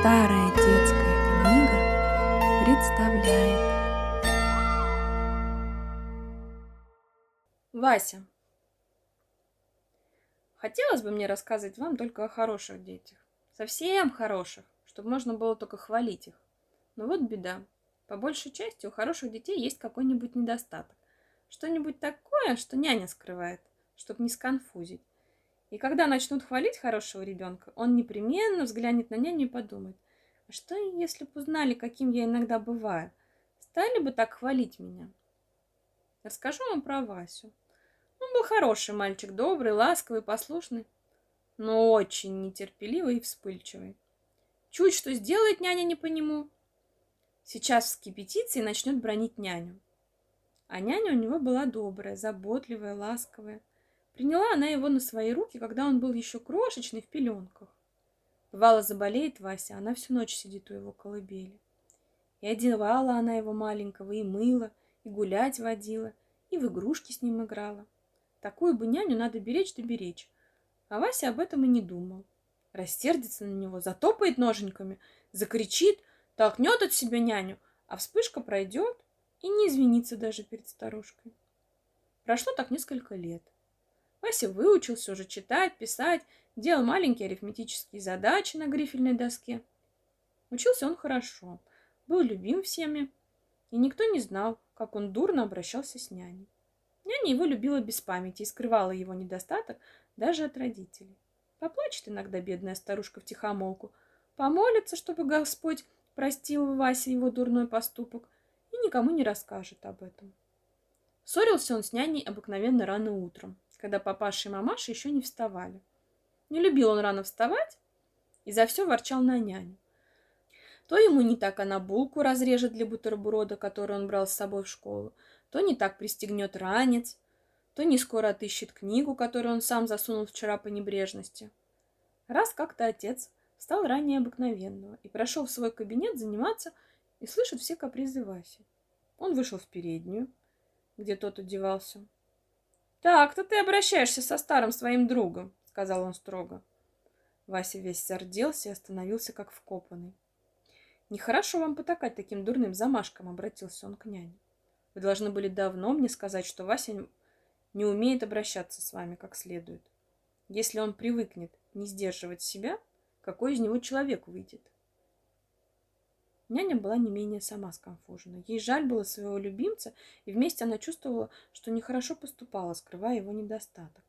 Старая детская книга представляет Вася. Хотелось бы мне рассказывать вам только о хороших детях. Совсем хороших, чтобы можно было только хвалить их. Но вот беда. По большей части у хороших детей есть какой-нибудь недостаток. Что-нибудь такое, что няня скрывает, чтобы не сконфузить. И когда начнут хвалить хорошего ребенка, он непременно взглянет на няню и подумает, а что, если бы узнали, каким я иногда бываю? Стали бы так хвалить меня? Расскажу вам про Васю. Он был хороший мальчик, добрый, ласковый, послушный, но очень нетерпеливый и вспыльчивый. Чуть что сделает няня не по нему. Сейчас вскипятится и начнет бронить няню. А няня у него была добрая, заботливая, ласковая. Приняла она его на свои руки, когда он был еще крошечный в пеленках. Бывало, заболеет Вася, она всю ночь сидит у его колыбели. И одевала она его маленького, и мыла, и гулять водила, и в игрушки с ним играла. Такую бы няню надо беречь да беречь. А Вася об этом и не думал. Растердится на него, затопает ноженьками, закричит, толкнет от себя няню, а вспышка пройдет и не извинится даже перед старушкой. Прошло так несколько лет. Вася выучился уже читать, писать, делал маленькие арифметические задачи на грифельной доске. Учился он хорошо, был любим всеми, и никто не знал, как он дурно обращался с няней. Няня его любила без памяти и скрывала его недостаток даже от родителей. Поплачет иногда бедная старушка в тихомолку, помолится, чтобы Господь простил Васе его дурной поступок, и никому не расскажет об этом. Ссорился он с няней обыкновенно рано утром, когда папаша и мамаша еще не вставали. Не любил он рано вставать и за все ворчал на няню. То ему не так она булку разрежет для бутерброда, который он брал с собой в школу, то не так пристегнет ранец, то не скоро отыщет книгу, которую он сам засунул вчера по небрежности. Раз как-то отец встал ранее обыкновенного и прошел в свой кабинет заниматься и слышит все капризы Васи. Он вышел в переднюю, где тот одевался, «Так-то ты обращаешься со старым своим другом», — сказал он строго. Вася весь зарделся и остановился как вкопанный. «Нехорошо вам потакать таким дурным замашком», — обратился он к няне. «Вы должны были давно мне сказать, что Вася не умеет обращаться с вами как следует. Если он привыкнет не сдерживать себя, какой из него человек выйдет?» Няня была не менее сама сконфужена. Ей жаль было своего любимца, и вместе она чувствовала, что нехорошо поступала, скрывая его недостаток.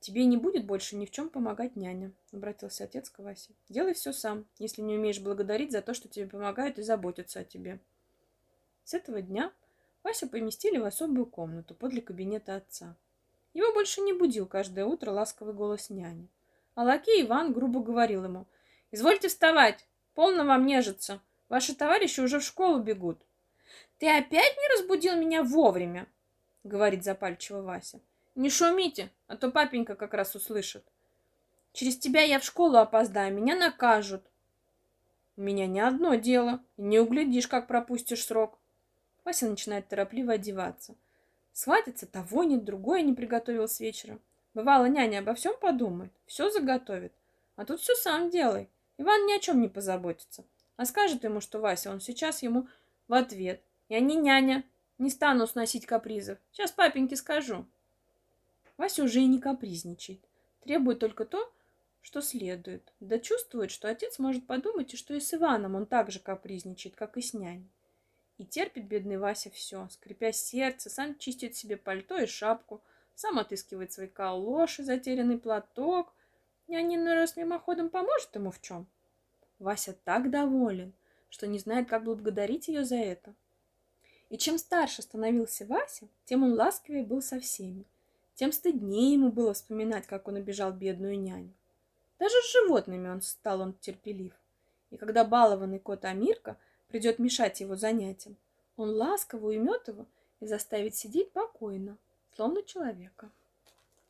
«Тебе не будет больше ни в чем помогать няня», — обратился отец к Васе. «Делай все сам, если не умеешь благодарить за то, что тебе помогают и заботятся о тебе». С этого дня Васю поместили в особую комнату подле кабинета отца. Его больше не будил каждое утро ласковый голос няни. А лакей Иван грубо говорил ему «Извольте вставать! Полно вам нежиться. Ваши товарищи уже в школу бегут. Ты опять не разбудил меня вовремя? Говорит запальчиво Вася. Не шумите, а то папенька как раз услышит. Через тебя я в школу опоздаю, меня накажут. У меня не одно дело, не углядишь, как пропустишь срок. Вася начинает торопливо одеваться. Схватится, того нет, другое не приготовил с вечера. Бывало, няня обо всем подумает, все заготовит. А тут все сам делай. Иван ни о чем не позаботится, а скажет ему, что Вася, он сейчас ему в ответ. Я не няня, не стану сносить капризов. Сейчас папеньке скажу. Вася уже и не капризничает. Требует только то, что следует. Да чувствует, что отец может подумать, и что и с Иваном он так же капризничает, как и с няней. И терпит бедный Вася все, скрипя сердце, сам чистит себе пальто и шапку, сам отыскивает свои калоши, затерянный платок, Нянин раз мимоходом поможет ему в чем. Вася так доволен, что не знает, как благодарить ее за это. И чем старше становился Вася, тем он ласковее был со всеми, тем стыднее ему было вспоминать, как он обижал бедную няню. Даже с животными он стал он терпелив. И когда балованный кот Амирка придет мешать его занятиям, он ласково уймет его и заставит сидеть покойно, словно человека.